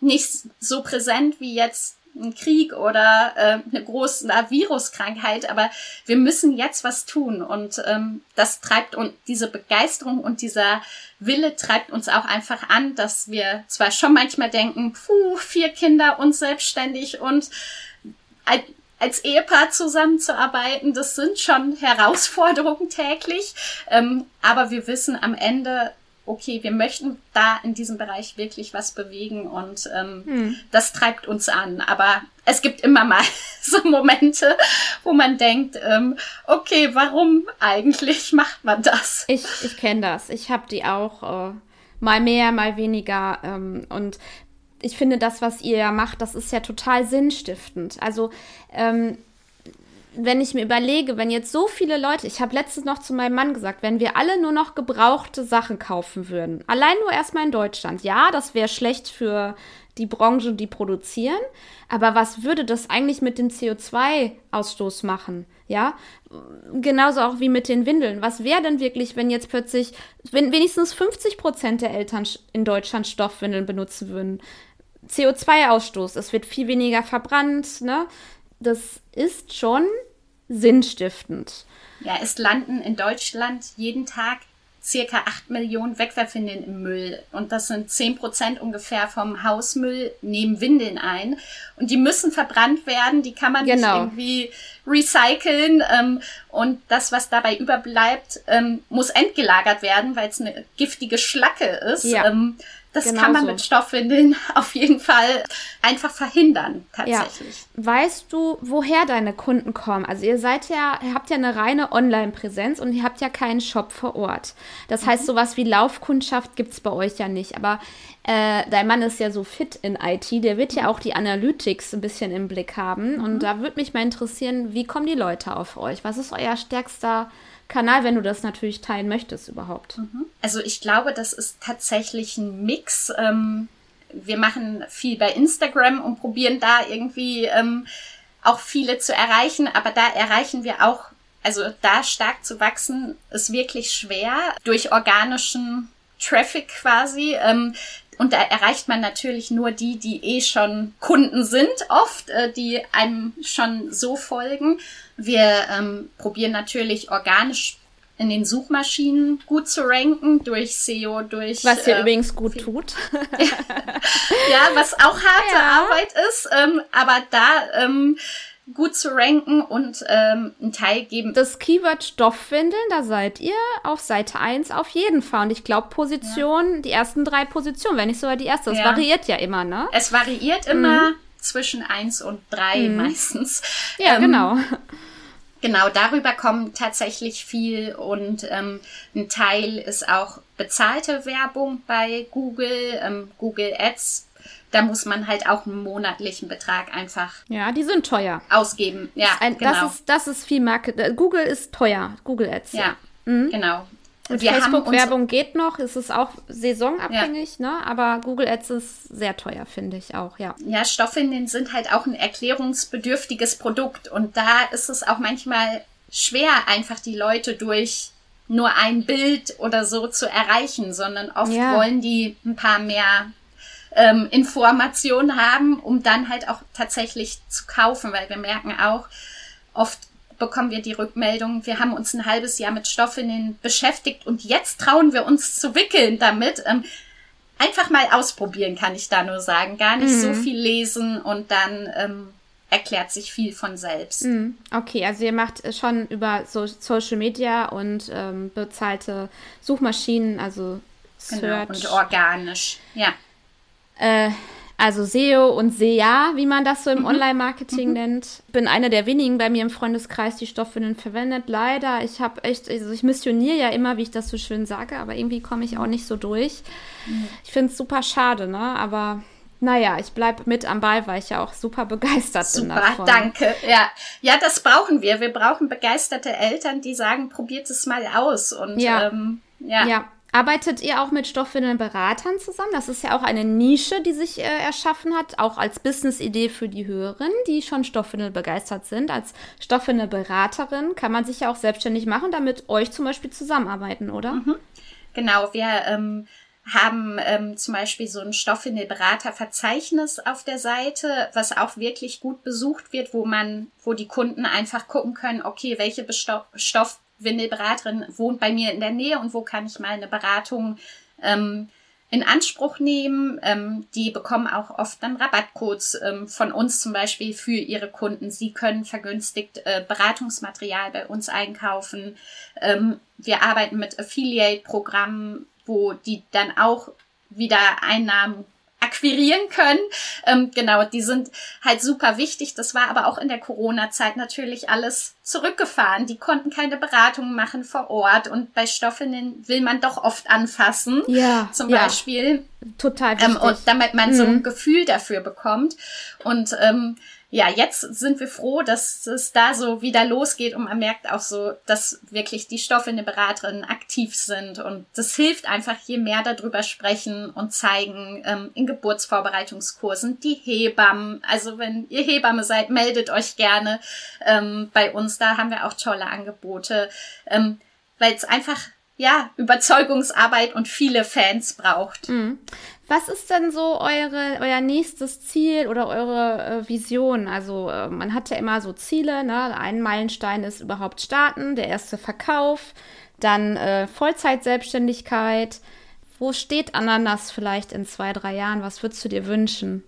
nicht so präsent wie jetzt ein Krieg oder äh, eine große Viruskrankheit, aber wir müssen jetzt was tun. Und ähm, das treibt und diese Begeisterung und dieser Wille treibt uns auch einfach an, dass wir zwar schon manchmal denken, puh, vier Kinder und selbstständig und als Ehepaar zusammenzuarbeiten, das sind schon Herausforderungen täglich, ähm, aber wir wissen am Ende, okay, wir möchten da in diesem Bereich wirklich was bewegen und ähm, hm. das treibt uns an. Aber es gibt immer mal [LAUGHS] so Momente, wo man denkt, ähm, okay, warum eigentlich [LAUGHS] macht man das?
Ich, ich kenne das. Ich habe die auch äh, mal mehr, mal weniger. Ähm, und ich finde, das, was ihr ja macht, das ist ja total sinnstiftend. Also ähm, wenn ich mir überlege, wenn jetzt so viele Leute, ich habe letztens noch zu meinem Mann gesagt, wenn wir alle nur noch gebrauchte Sachen kaufen würden, allein nur erstmal in Deutschland, ja, das wäre schlecht für die Branche, die produzieren, aber was würde das eigentlich mit dem CO2-Ausstoß machen? Ja, genauso auch wie mit den Windeln. Was wäre denn wirklich, wenn jetzt plötzlich, wenn wenigstens 50 Prozent der Eltern in Deutschland Stoffwindeln benutzen würden? CO2-Ausstoß, es wird viel weniger verbrannt, ne? Das ist schon sinnstiftend.
Ja, es landen in Deutschland jeden Tag circa 8 Millionen Wegwerfwindeln im Müll. Und das sind 10 Prozent ungefähr vom Hausmüll nehmen Windeln ein. Und die müssen verbrannt werden, die kann man genau. nicht irgendwie recyceln. Ähm, und das, was dabei überbleibt, ähm, muss entgelagert werden, weil es eine giftige Schlacke ist. Ja. Ähm, das genau kann man so. mit Stoffwindeln [LAUGHS] auf jeden Fall einfach verhindern, tatsächlich.
Ja. Weißt du, woher deine Kunden kommen? Also ihr seid ja, ihr habt ja eine reine Online-Präsenz und ihr habt ja keinen Shop vor Ort. Das mhm. heißt, sowas wie Laufkundschaft gibt es bei euch ja nicht. Aber äh, dein Mann ist ja so fit in IT, der wird ja auch die Analytics ein bisschen im Blick haben. Mhm. Und da würde mich mal interessieren, wie kommen die Leute auf euch? Was ist euer stärkster Kanal, wenn du das natürlich teilen möchtest überhaupt?
Mhm. Also ich glaube, das ist tatsächlich ein Mix. Ähm, wir machen viel bei Instagram und probieren da irgendwie ähm, auch viele zu erreichen, aber da erreichen wir auch, also da stark zu wachsen, ist wirklich schwer durch organischen Traffic quasi. Ähm, und da erreicht man natürlich nur die, die eh schon Kunden sind, oft, äh, die einem schon so folgen. Wir ähm, probieren natürlich organisch in den Suchmaschinen gut zu ranken, durch SEO, durch.
Was ihr äh, übrigens gut tut. [LAUGHS]
ja, was auch harte ja. Arbeit ist, ähm, aber da ähm, gut zu ranken und ähm, einen Teil geben.
Das Keyword Stoffwindeln, da seid ihr auf Seite 1 auf jeden Fall. Und ich glaube, Position, ja. die ersten drei Positionen, wenn nicht sogar die erste. Es ja. variiert ja immer, ne?
Es variiert immer mhm. zwischen 1 und 3 mhm. meistens.
Ja, ähm, genau.
Genau, darüber kommen tatsächlich viel und ähm, ein Teil ist auch bezahlte Werbung bei Google, ähm, Google Ads. Da muss man halt auch einen monatlichen Betrag einfach.
Ja, die sind teuer.
Ausgeben. Ja,
Ein, genau. Das ist, das ist viel Market. Äh, Google ist teuer. Google Ads.
Ja. Mhm. genau.
Und Facebook-Werbung geht noch, es ist auch saisonabhängig, ja. ne? aber Google Ads ist sehr teuer, finde ich auch, ja.
Ja, Stoffwindeln sind halt auch ein erklärungsbedürftiges Produkt und da ist es auch manchmal schwer, einfach die Leute durch nur ein Bild oder so zu erreichen, sondern oft ja. wollen die ein paar mehr ähm, Informationen haben, um dann halt auch tatsächlich zu kaufen, weil wir merken auch, oft bekommen wir die Rückmeldung, wir haben uns ein halbes Jahr mit Stoffwindeln beschäftigt und jetzt trauen wir uns zu wickeln damit. Ähm, einfach mal ausprobieren, kann ich da nur sagen. Gar nicht mhm. so viel lesen und dann ähm, erklärt sich viel von selbst. Mhm.
Okay, also ihr macht schon über so Social Media und ähm, bezahlte Suchmaschinen, also
Search. Genau, und organisch, ja.
Äh, also SEO und SEA, wie man das so im mhm. Online-Marketing mhm. nennt. Bin eine der wenigen bei mir im Freundeskreis, die Stoffwindeln verwendet. Leider, ich habe echt, also ich missioniere ja immer, wie ich das so schön sage, aber irgendwie komme ich auch nicht so durch. Mhm. Ich finde es super schade, ne? Aber naja, ich bleibe mit am Ball, weil ich ja auch super begeistert super, bin
davon. danke. Ja. ja, das brauchen wir. Wir brauchen begeisterte Eltern, die sagen, probiert es mal aus. Und ja, ähm, ja.
ja. Arbeitet ihr auch mit Stoffwindelberatern zusammen? Das ist ja auch eine Nische, die sich äh, erschaffen hat, auch als Business-Idee für die Hörerinnen, die schon Stoffwindel begeistert sind. Als Stoffwindelberaterin kann man sich ja auch selbstständig machen, damit euch zum Beispiel zusammenarbeiten, oder? Mhm.
Genau, wir ähm, haben ähm, zum Beispiel so ein Stoffwindelberaterverzeichnis auf der Seite, was auch wirklich gut besucht wird, wo man, wo die Kunden einfach gucken können, okay, welche Besto Stoff Windelberaterin wohnt bei mir in der Nähe und wo kann ich mal eine Beratung ähm, in Anspruch nehmen. Ähm, die bekommen auch oft dann Rabattcodes ähm, von uns zum Beispiel für ihre Kunden. Sie können vergünstigt äh, Beratungsmaterial bei uns einkaufen. Ähm, wir arbeiten mit Affiliate-Programmen, wo die dann auch wieder Einnahmen akquirieren können. Ähm, genau, die sind halt super wichtig. Das war aber auch in der Corona-Zeit natürlich alles zurückgefahren. Die konnten keine Beratungen machen vor Ort und bei Stoffinnen will man doch oft anfassen. Ja. Zum ja. Beispiel.
Total wichtig.
Ähm, und damit man mhm. so ein mhm. Gefühl dafür bekommt. Und ähm, ja, jetzt sind wir froh, dass es da so wieder losgeht und man merkt auch so, dass wirklich die Stoffwindelberaterinnen aktiv sind. Und das hilft einfach, je mehr darüber sprechen und zeigen ähm, in Geburtsvorbereitungskursen, die Hebammen, also wenn ihr Hebamme seid, meldet euch gerne ähm, bei uns, da haben wir auch tolle Angebote, ähm, weil es einfach ja, Überzeugungsarbeit und viele Fans braucht. Mhm.
Was ist denn so eure, euer nächstes Ziel oder eure äh, Vision? Also äh, man hat ja immer so Ziele, ne? Ein Meilenstein ist überhaupt starten, der erste Verkauf, dann äh, Vollzeitselbstständigkeit. Wo steht Ananas vielleicht in zwei, drei Jahren? Was würdest du dir wünschen?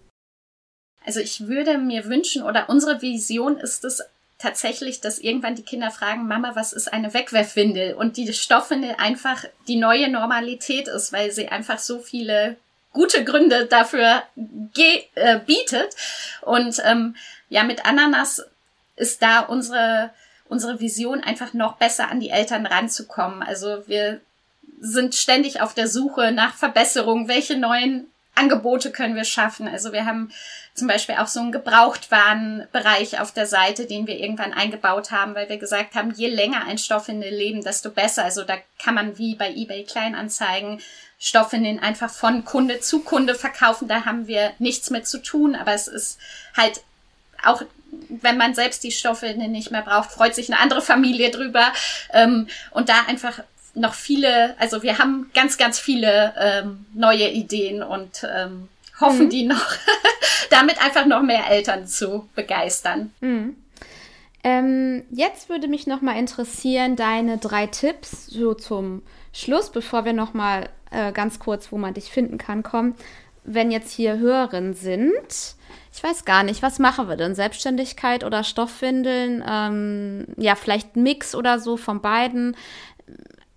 Also ich würde mir wünschen, oder unsere Vision ist es tatsächlich, dass irgendwann die Kinder fragen, Mama, was ist eine Wegwerfwindel? Und die Stoffwindel einfach die neue Normalität ist, weil sie einfach so viele gute Gründe dafür äh, bietet. Und ähm, ja, mit Ananas ist da unsere, unsere Vision einfach noch besser an die Eltern ranzukommen. Also wir sind ständig auf der Suche nach Verbesserungen, welche neuen Angebote können wir schaffen. Also wir haben zum Beispiel auch so einen Gebrauchtwarenbereich auf der Seite, den wir irgendwann eingebaut haben, weil wir gesagt haben, je länger ein Stoff in den Leben, desto besser. Also da kann man wie bei eBay Kleinanzeigen Stoffe in den einfach von Kunde zu Kunde verkaufen. Da haben wir nichts mit zu tun, aber es ist halt auch wenn man selbst die Stoffe nicht mehr braucht, freut sich eine andere Familie drüber. Ähm, und da einfach noch viele, also wir haben ganz, ganz viele ähm, neue Ideen und ähm, hoffen mhm. die noch, [LAUGHS] damit einfach noch mehr Eltern zu begeistern.
Mhm. Ähm, jetzt würde mich noch mal interessieren, deine drei Tipps so zum Schluss, bevor wir noch mal äh, ganz kurz, wo man dich finden kann, kommen. Wenn jetzt hier Hörerinnen sind, ich weiß gar nicht, was machen wir denn? Selbstständigkeit oder Stoffwindeln? Ähm, ja, vielleicht Mix oder so von beiden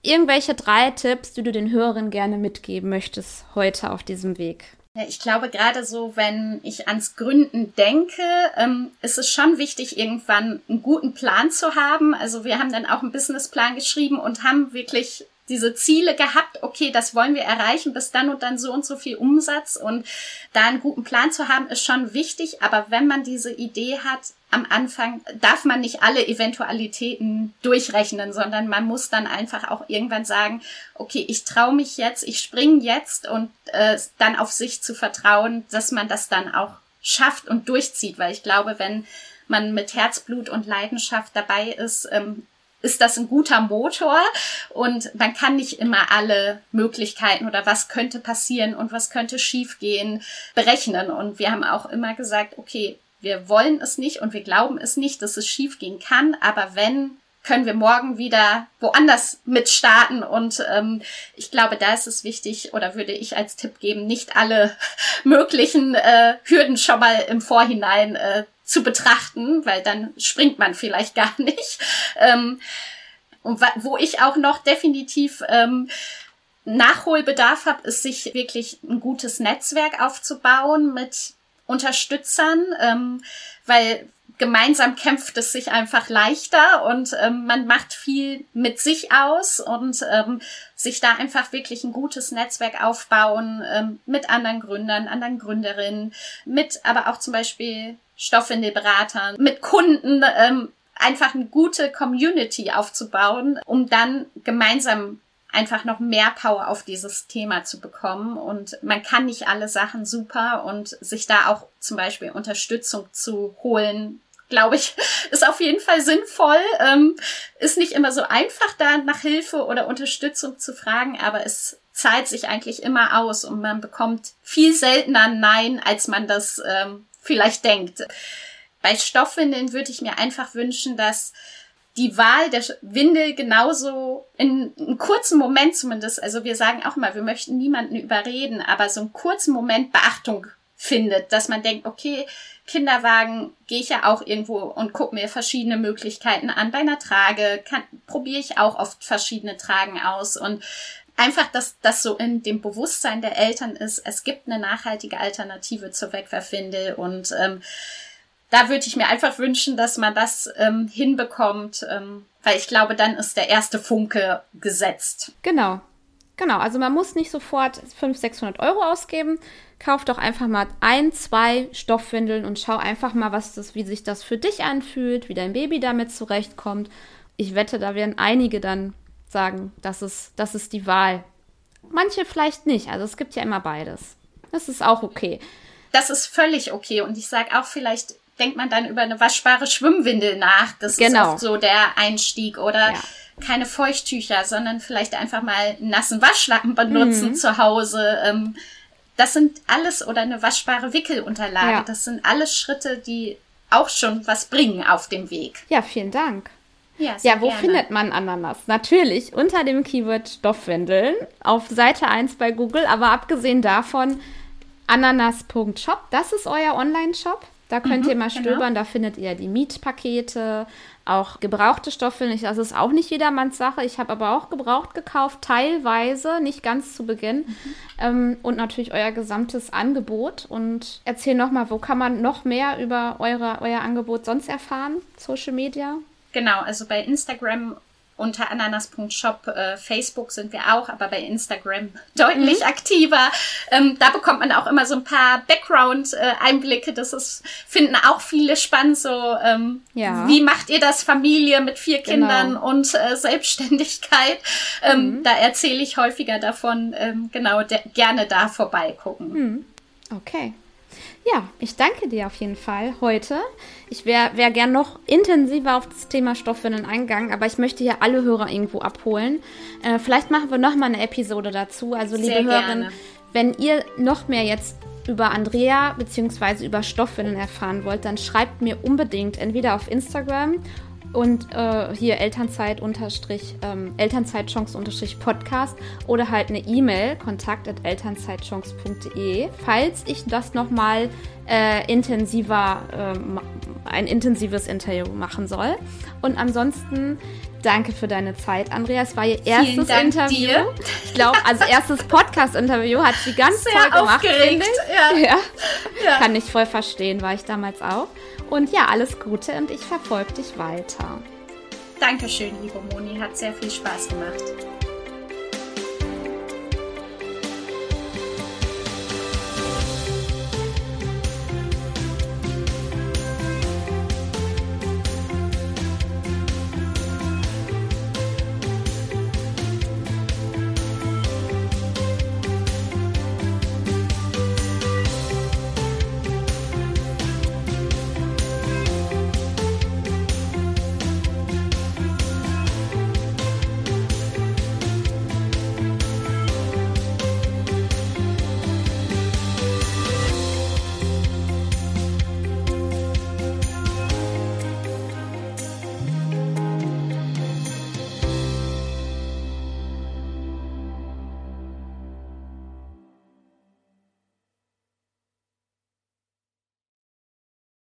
irgendwelche drei Tipps, die du den Hörern gerne mitgeben möchtest heute auf diesem Weg?
Ich glaube, gerade so, wenn ich ans Gründen denke, ähm, ist es schon wichtig, irgendwann einen guten Plan zu haben. Also wir haben dann auch einen Businessplan geschrieben und haben wirklich diese Ziele gehabt, okay, das wollen wir erreichen, bis dann und dann so und so viel Umsatz und da einen guten Plan zu haben, ist schon wichtig, aber wenn man diese Idee hat, am Anfang darf man nicht alle Eventualitäten durchrechnen, sondern man muss dann einfach auch irgendwann sagen, okay, ich traue mich jetzt, ich springe jetzt und äh, dann auf sich zu vertrauen, dass man das dann auch schafft und durchzieht, weil ich glaube, wenn man mit Herzblut und Leidenschaft dabei ist, ähm, ist das ein guter Motor und man kann nicht immer alle Möglichkeiten oder was könnte passieren und was könnte schiefgehen berechnen. Und wir haben auch immer gesagt, okay, wir wollen es nicht und wir glauben es nicht, dass es schiefgehen kann, aber wenn, können wir morgen wieder woanders mit starten. Und ähm, ich glaube, da ist es wichtig oder würde ich als Tipp geben, nicht alle [LAUGHS] möglichen äh, Hürden schon mal im Vorhinein äh, zu betrachten, weil dann springt man vielleicht [LAUGHS] gar nicht. Ähm, und wo ich auch noch definitiv ähm, Nachholbedarf habe, ist sich wirklich ein gutes Netzwerk aufzubauen mit Unterstützern, ähm, weil gemeinsam kämpft es sich einfach leichter und ähm, man macht viel mit sich aus und ähm, sich da einfach wirklich ein gutes Netzwerk aufbauen ähm, mit anderen Gründern, anderen Gründerinnen, mit aber auch zum Beispiel Stoffwindelberatern, mit Kunden, ähm, einfach eine gute Community aufzubauen, um dann gemeinsam einfach noch mehr Power auf dieses Thema zu bekommen. Und man kann nicht alle Sachen super und sich da auch zum Beispiel Unterstützung zu holen, glaube ich, [LAUGHS] ist auf jeden Fall sinnvoll. Ähm, ist nicht immer so einfach, da nach Hilfe oder Unterstützung zu fragen, aber es zahlt sich eigentlich immer aus und man bekommt viel seltener Nein, als man das ähm, vielleicht denkt. Bei Stoffwindeln würde ich mir einfach wünschen, dass die Wahl der Windel genauso in einem kurzen Moment zumindest, also wir sagen auch mal, wir möchten niemanden überreden, aber so einen kurzen Moment Beachtung findet, dass man denkt, okay, Kinderwagen gehe ich ja auch irgendwo und gucke mir verschiedene Möglichkeiten an. Bei einer Trage probiere ich auch oft verschiedene Tragen aus und einfach, dass das so in dem Bewusstsein der Eltern ist, es gibt eine nachhaltige Alternative zur Wegwerfwindel und ähm, da würde ich mir einfach wünschen, dass man das ähm, hinbekommt, ähm, weil ich glaube, dann ist der erste Funke gesetzt.
Genau. Genau, also man muss nicht sofort 500, 600 Euro ausgeben. Kauf doch einfach mal ein, zwei Stoffwindeln und schau einfach mal, was das, wie sich das für dich anfühlt, wie dein Baby damit zurechtkommt. Ich wette, da werden einige dann sagen, das ist, das ist die Wahl. Manche vielleicht nicht. Also es gibt ja immer beides. Das ist auch okay.
Das ist völlig okay. Und ich sage auch, vielleicht denkt man dann über eine waschbare Schwimmwindel nach. Das genau. ist oft so der Einstieg. Oder ja. keine Feuchttücher, sondern vielleicht einfach mal einen nassen Waschlappen benutzen mhm. zu Hause. Ähm, das sind alles, oder eine waschbare Wickelunterlage. Ja. Das sind alles Schritte, die auch schon was bringen auf dem Weg.
Ja, vielen Dank. Ja, ja wo gerne. findet man Ananas? Natürlich unter dem Keyword Stoffwindeln auf Seite 1 bei Google, aber abgesehen davon ananas.shop, das ist euer Online-Shop. Da könnt mhm, ihr mal genau. stöbern, genau. da findet ihr die Mietpakete, auch gebrauchte Stoffe. Das ist auch nicht jedermanns Sache. Ich habe aber auch gebraucht gekauft, teilweise, nicht ganz zu Beginn. Mhm. Ähm, und natürlich euer gesamtes Angebot. Und erzähl nochmal, wo kann man noch mehr über eure, euer Angebot sonst erfahren? Social Media?
Genau, also bei Instagram unter ananas.shop, äh, Facebook sind wir auch, aber bei Instagram [LAUGHS] deutlich mhm. aktiver. Ähm, da bekommt man auch immer so ein paar Background-Einblicke. Äh, das ist, finden auch viele spannend. So, ähm, ja. wie macht ihr das Familie mit vier genau. Kindern genau. und äh, Selbstständigkeit? Ähm, mhm. Da erzähle ich häufiger davon. Ähm, genau, gerne da vorbeigucken.
Mhm. Okay. Ja, ich danke dir auf jeden Fall heute. Ich wäre wär gern noch intensiver auf das Thema Stoffwindeln eingegangen, aber ich möchte hier alle Hörer irgendwo abholen. Äh, vielleicht machen wir noch mal eine Episode dazu. Also, liebe Sehr Hörerinnen, wenn ihr noch mehr jetzt über Andrea bzw. über Stoffwindeln erfahren wollt, dann schreibt mir unbedingt entweder auf Instagram und äh, hier Elternzeit unterstrich ähm, Elternzeitchance unterstrich Podcast oder halt eine E-Mail kontakt at elternzeitchance.de, falls ich das nochmal äh, intensiver äh, ein intensives Interview machen soll. Und ansonsten danke für deine Zeit, Andrea. Es war ihr erstes Interview. Dir. Ich glaube, also erstes Podcast-Interview hat sie ganz Sehr toll gemacht. Aufgeregt. Ja. Ja. ja. Kann ich voll verstehen, war ich damals auch. Und ja, alles Gute und ich verfolge dich weiter.
Dankeschön, liebe Moni. Hat sehr viel Spaß gemacht.